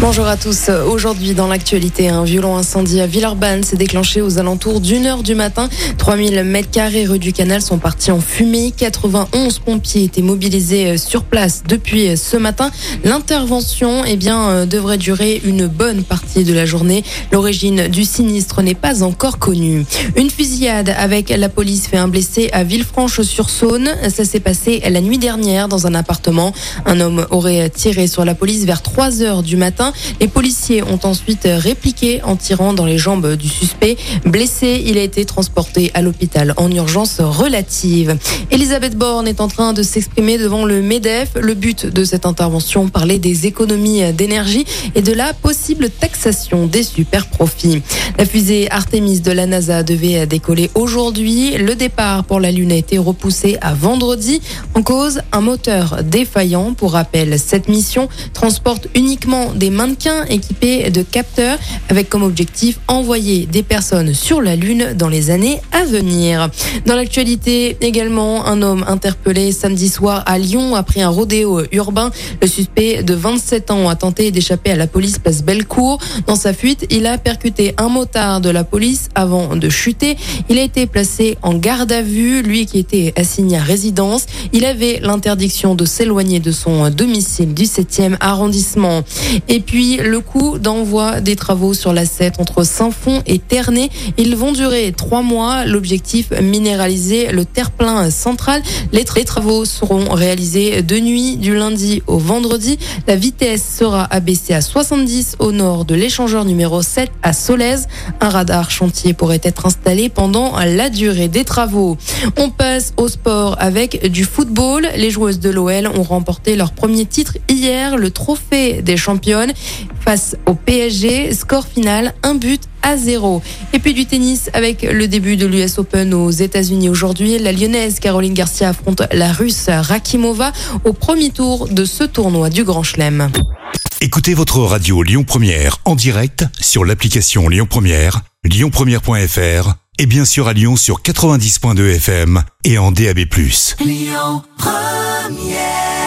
Bonjour à tous. Aujourd'hui, dans l'actualité, un violent incendie à Villeurbanne s'est déclenché aux alentours d'une heure du matin. 3000 mètres carrés rue du Canal sont partis en fumée. 91 pompiers étaient mobilisés euh, sur place depuis euh, ce matin. L'intervention, eh bien, euh, devrait durer une bonne partie de la journée. L'origine du sinistre n'est pas encore connue. Une fusillade avec la police fait un blessé à Villefranche-sur-Saône. Ça s'est passé la nuit dernière dans un appartement. Un homme aurait tiré sur la police vers 3 heures du matin. Les policiers ont ensuite répliqué en tirant dans les jambes du suspect. Blessé, il a été transporté à l'hôpital en urgence relative. Elisabeth Borne est en train de s'exprimer devant le MEDEF. Le but de cette intervention, parler des économies d'énergie et de la possible taxation des super profits. La fusée Artemis de la NASA devait décoller aujourd'hui. Le départ pour la Lune a été repoussé à vendredi. En cause, un moteur défaillant. Pour rappel, cette mission transporte uniquement des mannequins équipés de capteurs avec comme objectif envoyer des personnes sur la Lune dans les années à venir. Dans l'actualité également, un homme interpellé samedi soir à Lyon après un rodéo urbain. Le suspect de 27 ans a tenté d'échapper à la police place Bellecour. Dans sa fuite, il a percuté un motard de la police avant de chuter. Il a été placé en garde à vue, lui qui était assigné à résidence. Il avait l'interdiction de s'éloigner de son domicile du 7e arrondissement. Puis le coup d'envoi des travaux sur la 7 entre Saint-Fond et Ternay. Ils vont durer trois mois. L'objectif, minéraliser le terre-plein central. Les, travaux seront réalisés de nuit du lundi au vendredi. La vitesse sera abaissée à 70 au nord de l'échangeur numéro 7 à Solèze. Un radar chantier pourrait être installé pendant la durée des travaux. On passe au sport avec du football. Les joueuses de l'OL ont remporté leur premier titre hier, le trophée des championnes face au PSG. Score final, un but à zéro. Et puis du tennis avec le début de l'US Open aux États-Unis aujourd'hui. La lyonnaise Caroline Garcia affronte la russe Rakimova au premier tour de ce tournoi du Grand Chelem. Écoutez votre radio Lyon Première en direct sur l'application Lyon Première, lyonpremière.fr et bien sûr à Lyon sur 90.2 FM et en DAB+. Lyon Première